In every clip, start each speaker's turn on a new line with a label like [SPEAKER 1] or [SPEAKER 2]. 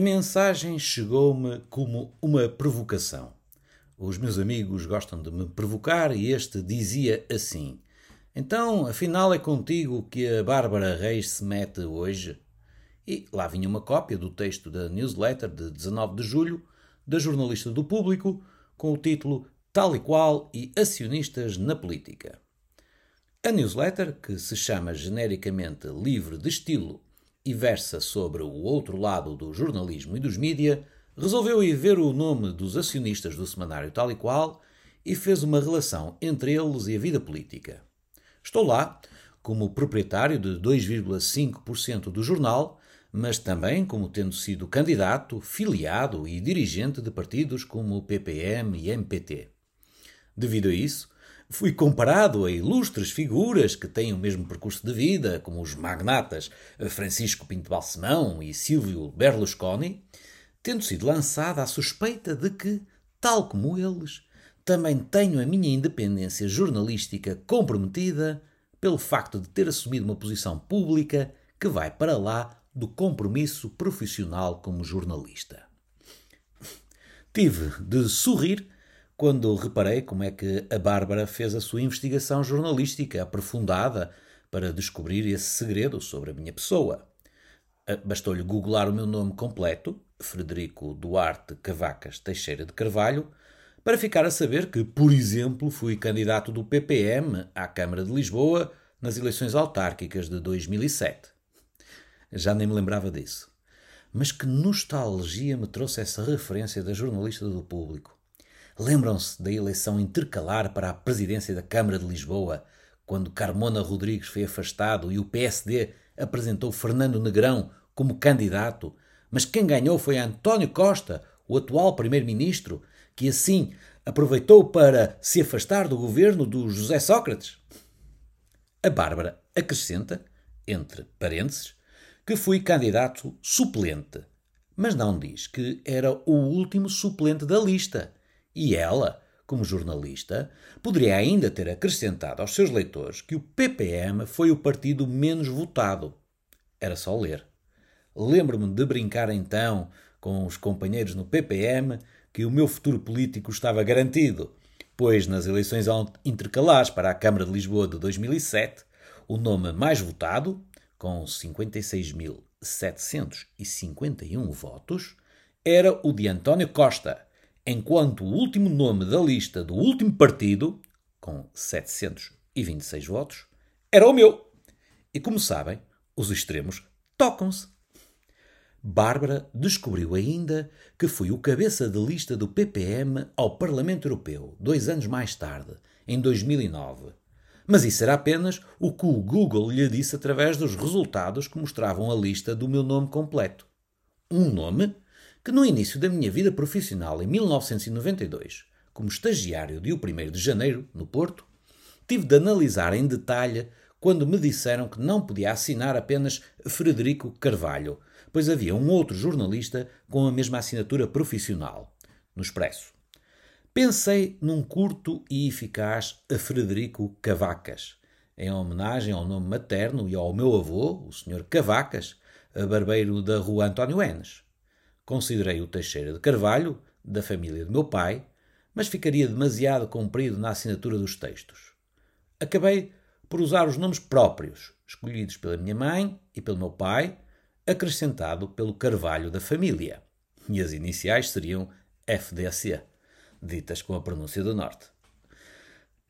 [SPEAKER 1] A mensagem chegou-me como uma provocação. Os meus amigos gostam de me provocar e este dizia assim: Então, afinal é contigo que a Bárbara Reis se mete hoje? E lá vinha uma cópia do texto da newsletter de 19 de julho, da jornalista do Público, com o título Tal e Qual e Acionistas na Política. A newsletter, que se chama genericamente Livre de Estilo e versa sobre o outro lado do jornalismo e dos mídia, resolveu ir ver o nome dos acionistas do semanário tal e qual e fez uma relação entre eles e a vida política. Estou lá como proprietário de 2,5% do jornal, mas também como tendo sido candidato, filiado e dirigente de partidos como o PPM e MPT. Devido a isso, fui comparado a ilustres figuras que têm o mesmo percurso de vida, como os magnatas Francisco Pinto Balsemão e Silvio Berlusconi, tendo sido lançada a suspeita de que, tal como eles, também tenho a minha independência jornalística comprometida pelo facto de ter assumido uma posição pública que vai para lá do compromisso profissional como jornalista. Tive de sorrir quando reparei como é que a Bárbara fez a sua investigação jornalística aprofundada para descobrir esse segredo sobre a minha pessoa. Ah, bastou-lhe googlar o meu nome completo, Frederico Duarte Cavacas Teixeira de Carvalho, para ficar a saber que, por exemplo, fui candidato do PPM à Câmara de Lisboa nas eleições autárquicas de 2007. Já nem me lembrava disso. Mas que nostalgia me trouxe essa referência da jornalista do público. Lembram-se da eleição intercalar para a presidência da Câmara de Lisboa, quando Carmona Rodrigues foi afastado e o PSD apresentou Fernando Negrão como candidato, mas quem ganhou foi António Costa, o atual primeiro-ministro, que assim aproveitou para se afastar do governo do José Sócrates? A Bárbara acrescenta, entre parênteses, que fui candidato suplente, mas não diz que era o último suplente da lista e ela, como jornalista, poderia ainda ter acrescentado aos seus leitores que o PPM foi o partido menos votado. Era só ler. Lembro-me de brincar então com os companheiros no PPM que o meu futuro político estava garantido, pois nas eleições intercalares para a Câmara de Lisboa de 2007, o nome mais votado, com 56.751 votos, era o de António Costa, enquanto o último nome da lista do último partido, com 726 votos, era o meu. E como sabem, os extremos tocam-se. Bárbara descobriu ainda que fui o cabeça de lista do PPM ao Parlamento Europeu, dois anos mais tarde, em 2009. Mas isso era apenas o que o Google lhe disse através dos resultados que mostravam a lista do meu nome completo. Um nome que no início da minha vida profissional, em 1992, como estagiário de 1 de janeiro, no Porto, tive de analisar em detalhe quando me disseram que não podia assinar apenas Frederico Carvalho, pois havia um outro jornalista com a mesma assinatura profissional, no Expresso. Pensei num curto e eficaz a Frederico Cavacas, em homenagem ao nome materno e ao meu avô, o Sr. Cavacas, barbeiro da rua António Enes. Considerei o Teixeira de Carvalho, da família do meu pai, mas ficaria demasiado comprido na assinatura dos textos. Acabei por usar os nomes próprios, escolhidos pela minha mãe e pelo meu pai, acrescentado pelo Carvalho da família. E as iniciais seriam FDC, ditas com a pronúncia do Norte.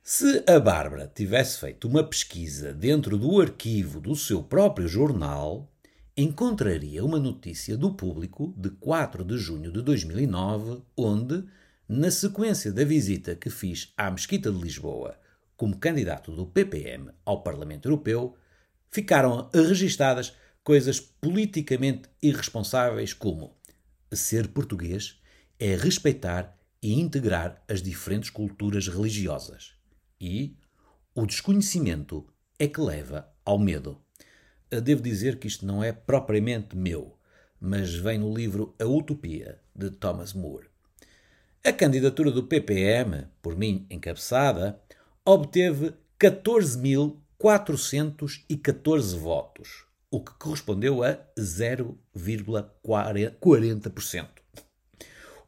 [SPEAKER 1] Se a Bárbara tivesse feito uma pesquisa dentro do arquivo do seu próprio jornal, encontraria uma notícia do público de 4 de junho de 2009, onde, na sequência da visita que fiz à Mesquita de Lisboa como candidato do PPM ao Parlamento Europeu, ficaram registadas coisas politicamente irresponsáveis como ser português é respeitar e integrar as diferentes culturas religiosas e o desconhecimento é que leva ao medo. Devo dizer que isto não é propriamente meu, mas vem no livro A Utopia, de Thomas More. A candidatura do PPM, por mim encabeçada, obteve 14.414 votos, o que correspondeu a 0,40%.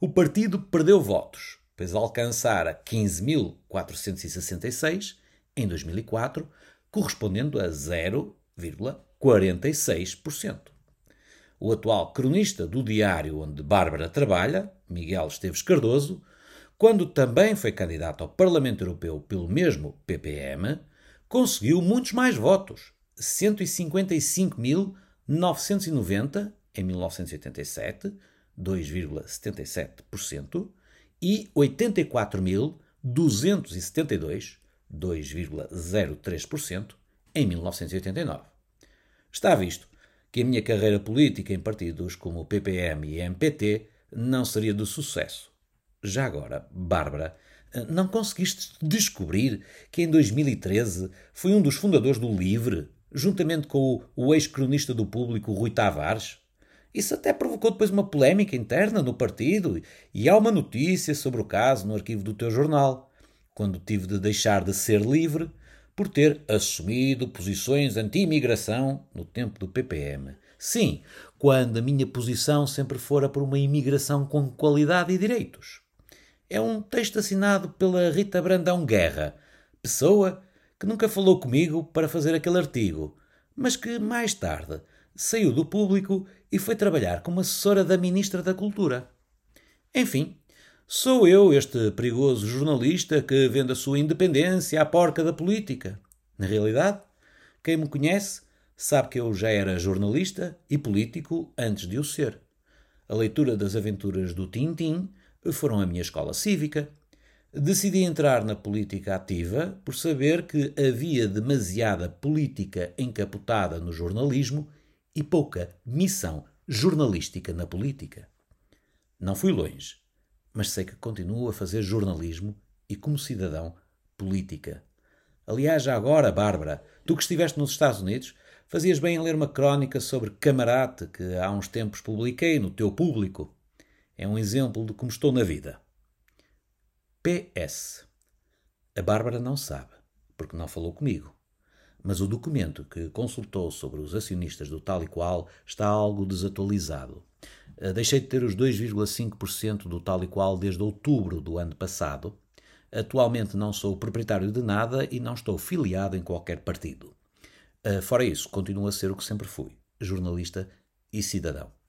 [SPEAKER 1] O partido perdeu votos, pois alcançara 15.466 em 2004, correspondendo a 0,46%. O atual cronista do diário onde Bárbara trabalha, Miguel Esteves Cardoso, quando também foi candidato ao Parlamento Europeu pelo mesmo PPM, conseguiu muitos mais votos, 155.990 em 1987, 2,77%, e 84.272, 2,03%, em 1989. Está visto que a minha carreira política em partidos como o PPM e MPT não seria de sucesso. Já agora, Bárbara, não conseguiste descobrir que em 2013 foi um dos fundadores do LIVRE, juntamente com o, ex-cronista do público Rui Tavares? Isso até provocou depois uma polémica interna no partido e há uma notícia sobre o caso no arquivo do teu jornal, quando tive de deixar de ser livre por ter assumido posições anti-imigração no tempo do PPM. Sim, quando a minha posição sempre fora por uma imigração com qualidade e direitos. É um texto assinado pela Rita Brandão Guerra, pessoa que nunca falou comigo para fazer aquele artigo, mas que mais tarde saiu do público e foi trabalhar como assessora da Ministra da Cultura. Enfim, sou eu este perigoso jornalista que vende a sua independência à porca da política. Na realidade, quem me conhece sabe que eu já era jornalista e político antes de o ser. A leitura das aventuras do Tintim foram a minha escola cívica. Decidi entrar na política ativa por saber que havia demasiada política encapotada no jornalismo e pouca missão jornalística na política. Não fui longe, mas sei que continuo a fazer jornalismo e, como cidadão, política. Aliás, já agora, Bárbara, tu que estiveste nos Estados Unidos, fazias bem em ler uma crónica sobre Camarate que há uns tempos publiquei no teu público. É um exemplo de como estou na vida. PS. A Bárbara não sabe, porque não falou comigo mas o documento que consultou sobre os acionistas do tal e qual está algo desatualizado. Eh, deixei de ter os 2,5% do tal e qual desde outubro do ano passado. Atualmente não sou proprietário de nada e não estou filiado em qualquer partido. Eh, fora isso, continuo a ser o que sempre fui: jornalista e cidadão.